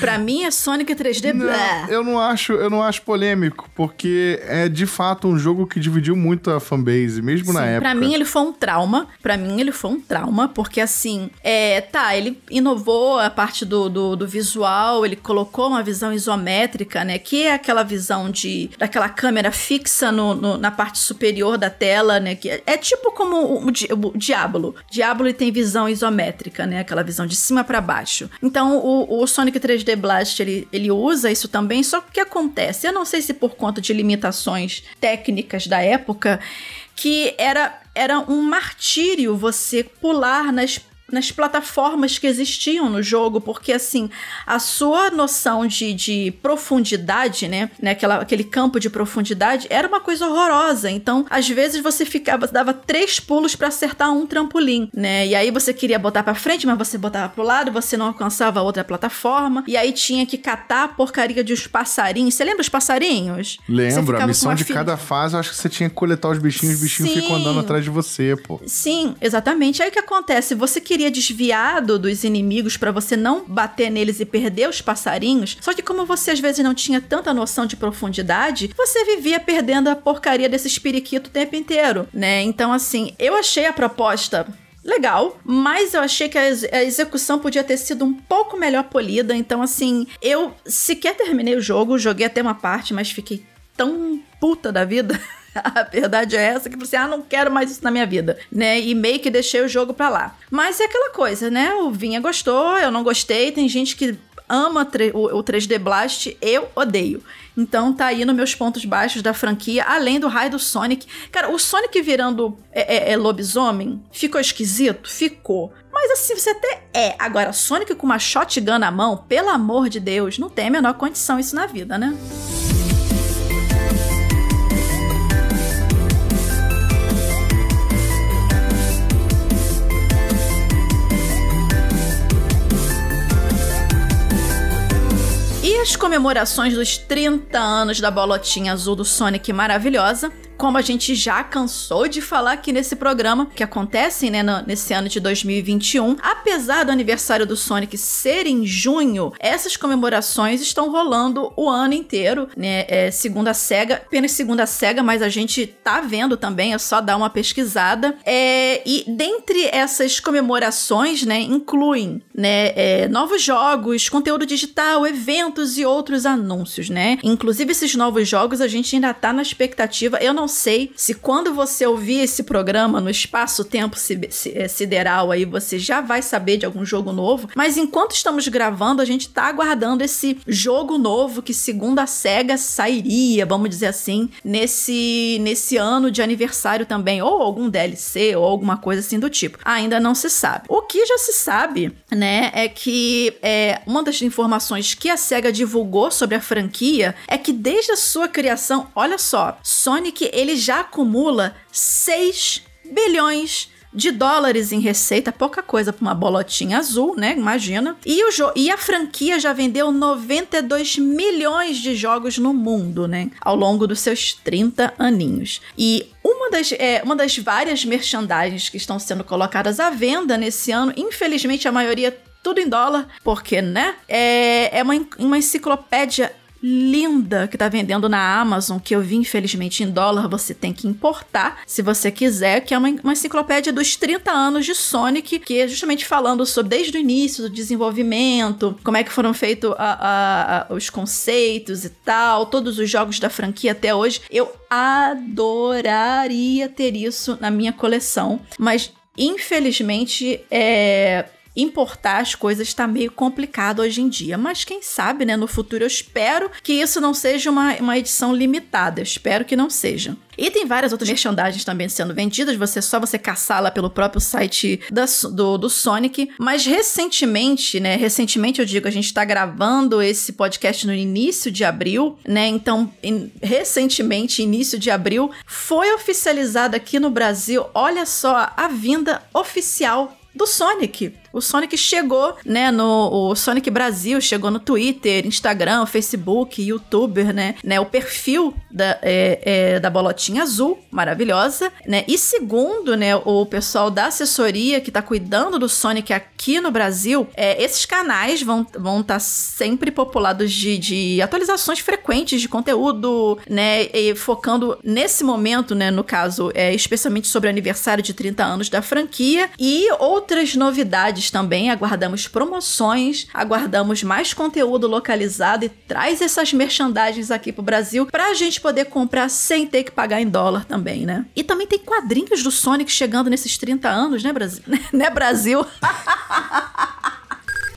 Pra mim é Sonic 3D Não, Blast. eu não acho, eu não acho polêmico, porque é de fato um jogo que dividiu muito a fanbase, mesmo na Sim, época. Pra mim ele foi um trauma. Pra mim ele foi um trauma, porque assim, é, tá, ele inovou a parte do, do, do visual, ele colocou uma visão isométrica, né? Que é aquela visão de daquela câmera fixa no, no- na parte superior da tela, né? Que é, é tipo como o, o, o Diablo. Diablo tem visão isométrica, né? Aquela visão de cima pra baixo. Então o, o Sonic 3D Blast ele, ele usa isso também, só que o que acontece? Eu não sei se por conta de limitações técnicas da época, que era, era um martírio você pular nas nas plataformas que existiam no jogo, porque assim, a sua noção de, de profundidade, né, né aquela, aquele campo de profundidade, era uma coisa horrorosa. Então, às vezes você ficava, dava três pulos pra acertar um trampolim, né? E aí você queria botar pra frente, mas você botava pro lado, você não alcançava outra plataforma, e aí tinha que catar a porcaria de uns passarinhos. Você lembra os passarinhos? Lembro, a missão de fila- cada fase, eu acho que você tinha que coletar os bichinhos, os bichinhos Sim. ficam andando atrás de você, pô. Sim, exatamente. Aí o que acontece? Você queria desviar do- dos inimigos pra você não bater neles e perder os passarinhos. Só que como você às vezes não tinha tanta noção de profundidade, você vivia perdendo a porcaria desses periquitos o tempo inteiro, né? Então assim, eu achei a proposta legal, mas eu achei que a execução podia ter sido um pouco melhor polida. Então, assim, eu sequer terminei o jogo, joguei até uma parte, mas fiquei tão puta da vida. A verdade é essa que você, ah, não quero mais isso na minha vida, né? E meio que deixei o jogo pra lá. Mas é aquela coisa, né? O Vinha gostou, eu não gostei. Tem gente que ama o, o 3D Blast, eu odeio. Então tá aí nos meus pontos baixos da franquia, além do raio do Sonic. Cara, o Sonic virando é, é- é lobisomem ficou esquisito? Ficou. Mas assim, você até é. Agora, Sonic com uma shotgun na mão, pelo amor de Deus, não tem a menor condição isso na vida, né? E a Nas comemorações dos 30 anos da bolotinha azul do Sonic maravilhosa, como a gente já cansou de falar aqui nesse programa, que acontecem né, no, nesse ano de 2021, apesar do aniversário do Sonic ser em junho, essas comemorações estão rolando o ano inteiro, né? É, segundo a SEGA, apenas segundo a SEGA, mas a gente tá vendo também, é só dar uma pesquisada. É, e dentre essas comemorações, né, incluem né, é, novos jogos, conteúdo digital, eventos e outros anúncios, né? Inclusive esses novos jogos a gente ainda tá na expectativa. Eu não sei se quando você ouvir esse programa no espaço-tempo eh, sideral aí você já vai saber de algum jogo novo, mas enquanto estamos gravando, a gente tá aguardando esse jogo novo que, segundo a SEGA, sairia, vamos dizer assim, nesse, nesse ano de aniversário também, ou algum DLC ou alguma coisa assim do tipo. Ainda não se sabe. O que já se sabe, né, é que é, uma das informações que a SEGA divulgou sobre a franquia é que desde a sua criação, olha só, Sonic ele já acumula 6 bilhões de dólares em receita, pouca coisa para uma bolotinha azul, né? Imagina. E, o e a franquia já vendeu 92 milhões de jogos no mundo, né? Ao longo dos seus 30 aninhos. E uma das, é, uma das várias merchandising que estão sendo colocadas à venda nesse ano, infelizmente a maioria tudo em dólar, porque, né? É, é uma, uma enciclopédia linda que tá vendendo na Amazon, que eu vi infelizmente em dólar, você tem que importar se você quiser, que é uma, uma enciclopédia dos 30 anos de Sonic, que é justamente falando sobre desde o início do desenvolvimento, como é que foram feitos os conceitos e tal, todos os jogos da franquia até hoje. Eu adoraria ter isso na minha coleção, mas infelizmente é importar as coisas está meio complicado hoje em dia. Mas quem sabe, né? No futuro eu espero que isso não seja uma, uma edição limitada. Eu espero que não seja. E tem várias outras merchandising também sendo vendidas, você só você caçá-la pelo próprio site da, do, do Sonic. Mas recentemente, né? Recentemente eu digo, a gente tá gravando esse podcast no início de abril, né? Então, in, recentemente, início de abril, foi oficializada aqui no Brasil, olha só, a vinda oficial do Sonic. O Sonic chegou, né, no o Sonic Brasil, chegou no Twitter, Instagram, Facebook, YouTuber, né, né o perfil da, é, é, da Bolotinha Azul, maravilhosa, né, e segundo, né, o pessoal da assessoria que tá cuidando do Sonic aqui no Brasil, é, esses canais vão estar vão tá sempre populados de, de atualizações frequentes de conteúdo, né, e focando nesse momento, né, no caso, é, especialmente sobre o aniversário de 30 anos da franquia e outras novidades novidades também, aguardamos promoções, aguardamos mais conteúdo localizado e traz essas merchandising aqui pro Brasil pra gente poder comprar sem ter que pagar em dólar também, né? E também tem quadrinhos do Sonic chegando nesses 30 anos, né, Brasil? né, Brasil?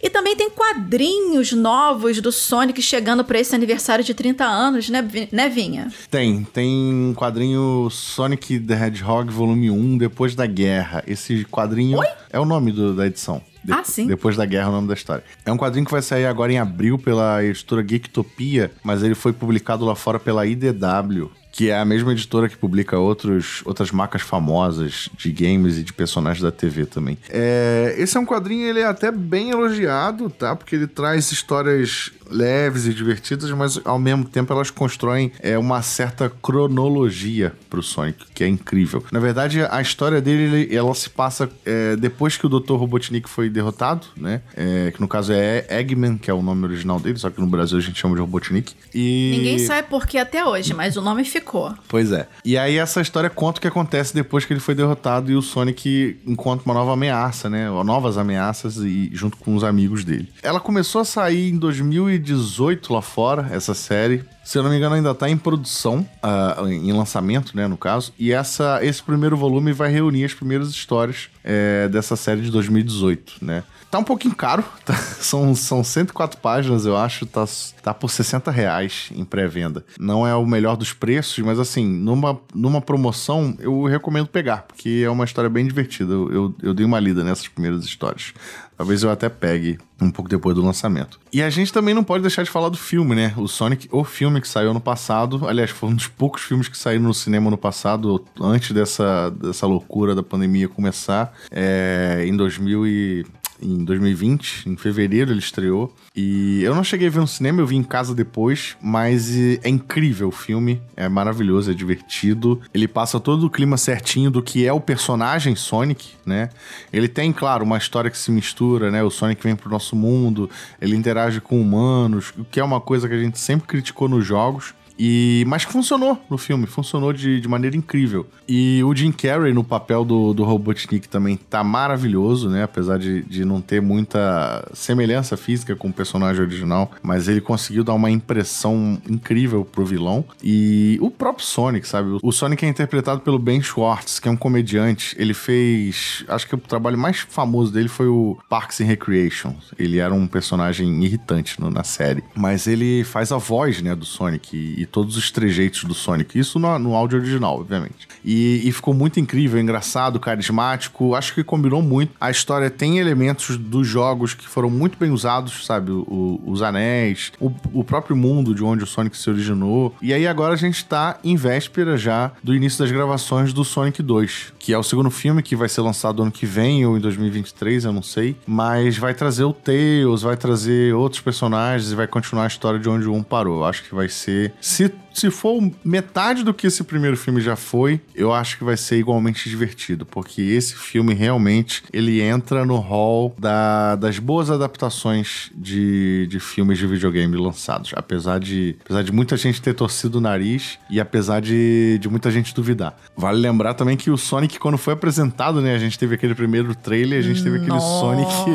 E também tem quadrinhos novos do Sonic chegando para esse aniversário de 30 anos, né, né Vinha? Tem, tem um quadrinho Sonic the Hedgehog volume 1, Depois da Guerra. Esse quadrinho Oi? é o nome do, da edição. De ah, sim. Depois da guerra, é o nome da história. É um quadrinho que vai sair agora em abril pela editora Geektopia, mas ele foi publicado lá fora pela IDW que é a mesma editora que publica outros, outras marcas famosas de games e de personagens da TV também. É, esse é um quadrinho, ele é até bem elogiado, tá? Porque ele traz histórias leves e divertidas, mas ao mesmo tempo elas constroem é, uma certa cronologia pro Sonic, que é incrível. Na verdade, a história dele, ela se passa é, depois que o Dr. Robotnik foi derrotado, né? É, que no caso é Eggman, que é o nome original dele, só que no Brasil a gente chama de Robotnik. E... Ninguém sabe por que até hoje, mas o nome ficou. Pois é. E aí essa história conta o que acontece depois que ele foi derrotado e o Sonic encontra uma nova ameaça, né? Novas ameaças e junto com os amigos dele. Ela começou a sair em 2000 2018 lá fora, essa série. Se eu não me engano, ainda está em produção, uh, em lançamento, né, no caso. E essa, esse primeiro volume vai reunir as primeiras histórias é, dessa série de 2018, né? Tá um pouquinho caro, tá? são, são 104 páginas, eu acho, tá, tá por 60 reais em pré-venda. Não é o melhor dos preços, mas assim, numa, numa promoção eu recomendo pegar, porque é uma história bem divertida. Eu, eu, eu dei uma lida nessas primeiras histórias. Talvez eu até pegue um pouco depois do lançamento. E a gente também não pode deixar de falar do filme, né? O Sonic, o filme que saiu no passado. Aliás, foi um dos poucos filmes que saíram no cinema no passado, antes dessa, dessa loucura da pandemia começar, é, em 2000 e em 2020, em fevereiro ele estreou. E eu não cheguei a ver no cinema, eu vi em casa depois, mas é incrível o filme, é maravilhoso, é divertido. Ele passa todo o clima certinho do que é o personagem Sonic, né? Ele tem, claro, uma história que se mistura, né? O Sonic vem pro nosso mundo, ele interage com humanos, o que é uma coisa que a gente sempre criticou nos jogos. E, mas funcionou no filme, funcionou de, de maneira incrível. E o Jim Carrey no papel do, do Robotnik também tá maravilhoso, né? Apesar de, de não ter muita semelhança física com o personagem original, mas ele conseguiu dar uma impressão incrível pro vilão. E o próprio Sonic, sabe? O Sonic é interpretado pelo Ben Schwartz, que é um comediante. Ele fez. Acho que o trabalho mais famoso dele foi o Parks and Recreation. Ele era um personagem irritante no, na série. Mas ele faz a voz, né, do Sonic. E, todos os trejeitos do Sonic. Isso no, no áudio original, obviamente. E, e, ficou muito incrível, engraçado, carismático. Acho que combinou muito. A história tem elementos dos jogos que foram muito bem usados, sabe? O, os anéis, o, o, próprio mundo de onde o Sonic se originou. E aí agora a gente tá em véspera já do início das gravações do Sonic 2, que é o segundo filme que vai ser lançado ano que vem ou em 2023, eu não sei. Mas vai trazer o Tails, vai trazer outros personagens e vai continuar a história de onde 1 parou. Acho que vai ser se, se for metade do que esse primeiro filme já foi, eu acho que vai ser igualmente divertido, porque esse filme realmente ele entra no hall da, das boas adaptações de, de filmes de videogame lançados, apesar de, apesar de muita gente ter torcido o nariz e apesar de, de muita gente duvidar. Vale lembrar também que o Sonic, quando foi apresentado, né, a gente teve aquele primeiro trailer, a gente teve aquele Nossa. Sonic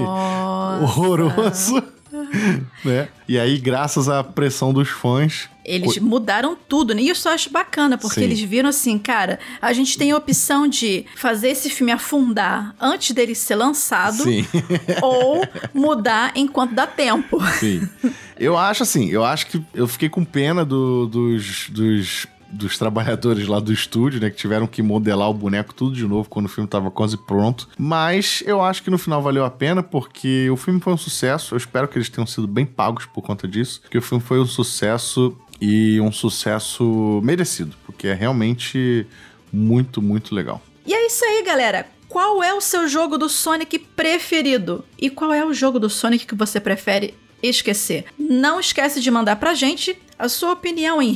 horroroso. né? E aí, graças à pressão dos fãs, eles mudaram tudo, né? E isso eu acho bacana, porque Sim. eles viram assim, cara, a gente tem a opção de fazer esse filme afundar antes dele ser lançado, Sim. ou mudar enquanto dá tempo. Sim. Eu acho assim, eu acho que eu fiquei com pena do- dos, dos, dos trabalhadores lá do estúdio, né? Que tiveram que modelar o boneco tudo de novo quando o filme tava quase pronto. Mas eu acho que no final valeu a pena, porque o filme foi um sucesso. Eu espero que eles tenham sido bem pagos por conta disso. Porque o filme foi um sucesso e um sucesso merecido. Porque é realmente muito, muito legal. E é isso aí, galera. Qual é o seu jogo do Sonic preferido? E qual é o jogo do Sonic que você prefere esquecer? Não esquece de mandar pra gente a sua opinião em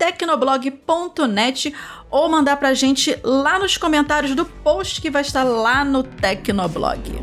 hitkill.tecnoblog.net ou mandar pra gente lá nos comentários do post que vai estar lá no Tecnoblog.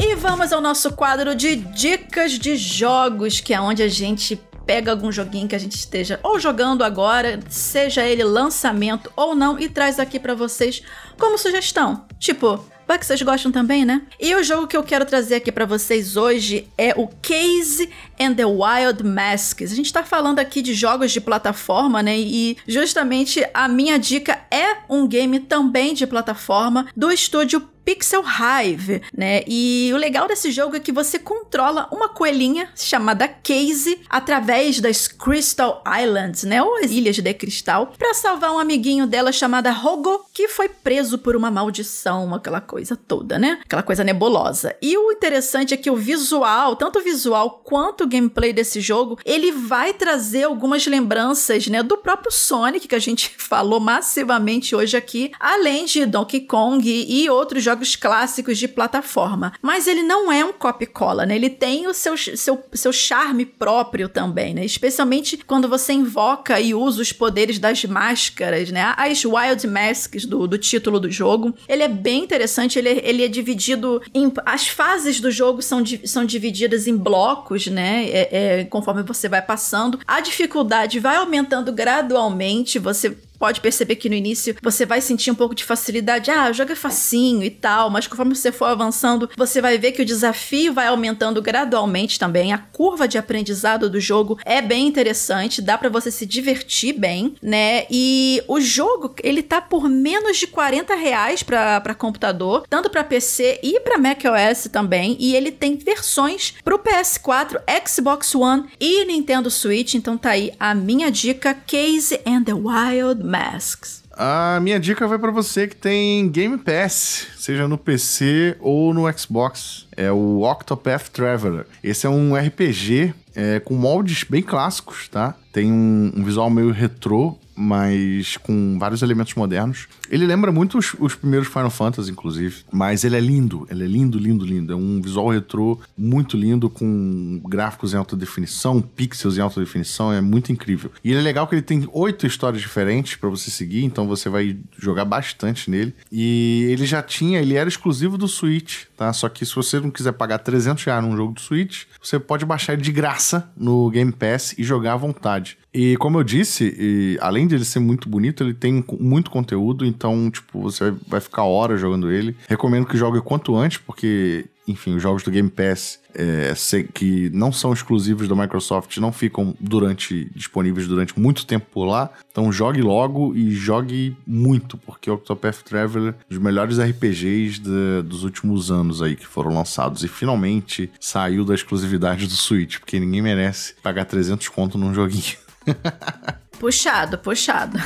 E vamos ao nosso quadro de dicas de jogos, que é onde a gente pega algum joguinho que a gente esteja ou jogando agora, seja ele lançamento ou não, e traz aqui pra vocês como sugestão. Tipo, vai que vocês gostam também, né? E o jogo que eu quero trazer aqui pra vocês hoje é o Case and the Wild Masks. A gente tá falando aqui de jogos de plataforma, né? E justamente a minha dica é um game também de plataforma do estúdio Pixel Hive, né? E o legal desse jogo é que você controla uma coelhinha chamada Casey através das Crystal Islands, né? Ou as ilhas de cristal, para salvar um amiguinho dela chamada Rogo, que foi preso por uma maldição, aquela coisa toda, né? Aquela coisa nebulosa. E o interessante é que o visual, tanto o visual quanto gameplay desse jogo, ele vai trazer algumas lembranças, né, do próprio Sonic que a gente falou massivamente hoje aqui, além de Donkey Kong e outros jogos clássicos de plataforma. Mas ele não é um copy-cola, né? Ele tem o seu, seu, seu charme próprio também, né? Especialmente quando você invoca e usa os poderes das máscaras, né? As Wild Masks do, do título do jogo. Ele é bem interessante, ele, é- ele é dividido em... As fases do jogo são, são divididas em blocos, né? É- é, conforme você vai passando. A dificuldade vai aumentando gradualmente, você pode perceber que no início você vai sentir um pouco de facilidade. Ah, o jogo é facinho e tal, mas conforme você for avançando, você vai ver que o desafio vai aumentando gradualmente também. A curva de aprendizado do jogo é bem interessante, dá pra você se divertir bem, né? E o jogo, ele tá por menos de 40 reais pra, pra computador, tanto pra PC e pra macOS também, e ele tem versões pro PS4, Xbox One e Nintendo Switch, então tá aí a minha dica, Case and the Wild Masks. A minha dica vai pra você que tem Game Pass, seja no PC ou no Xbox. É o Octopath Traveler. Esse é um RPG é, com moldes bem clássicos, tá? Tem um, um visual meio retrô, mas com vários elementos modernos. Ele lembra muito os, os, primeiros Final Fantasy, inclusive, mas ele é lindo, ele é lindo, lindo, lindo. É um visual retrô muito lindo, com gráficos em alta definição, pixels em alta definição, é muito incrível. E ele é legal que ele tem oito histórias diferentes para você seguir, então você vai jogar bastante nele. E ele já tinha, ele era exclusivo do Switch, tá? Só que se você não quiser pagar 300 reais num jogo do Switch, você pode baixar ele de graça no Game Pass e jogar à vontade. E como eu disse, além de ele ser muito bonito, ele tem muito conteúdo, então, tipo, você vai ficar horas jogando ele. Recomendo que jogue quanto antes, porque, enfim, os jogos do Game Pass é, que não são exclusivos da Microsoft não ficam durante disponíveis durante muito tempo por lá. Então jogue logo e jogue muito, porque Octopath Traveler é um dos melhores RPGs de, dos últimos anos aí que foram lançados e finalmente saiu da exclusividade do Switch, porque ninguém merece pagar 300 conto num joguinho. puxado, puxado.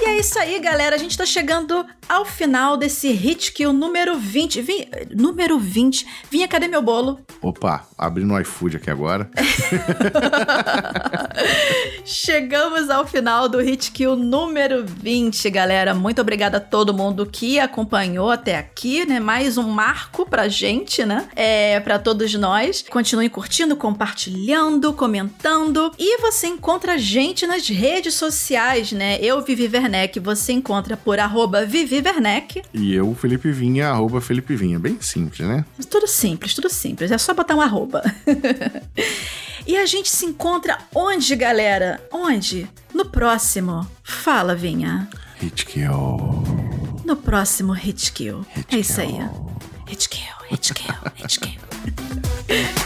E é isso aí, galera. A gente tá chegando ao final desse Hit Kill número 20. Vim, número 20. Vinha, cadê meu bolo? Opa, abrindo o iFood aqui agora. Chegamos ao final do Hit Kill número 20, galera. Muito obrigada a todo mundo que acompanhou até aqui, né? Mais um marco pra gente, né? É, pra todos nós. Continuem curtindo, compartilhando, comentando. E você encontra a gente nas redes sociais, né? Eu, Vivi Werneck, você encontra por arroba Vivi Werneck. E eu, Felipe Vinha, arroba Felipe Vinha. Bem simples, né? Tudo simples, tudo simples. É só botar um arroba. e a gente se encontra onde, galera? Onde? No próximo. Fala, Vinha. Hitkill. No próximo Hitkill. É isso aí. Hitkill, Hitkill, Hitkill.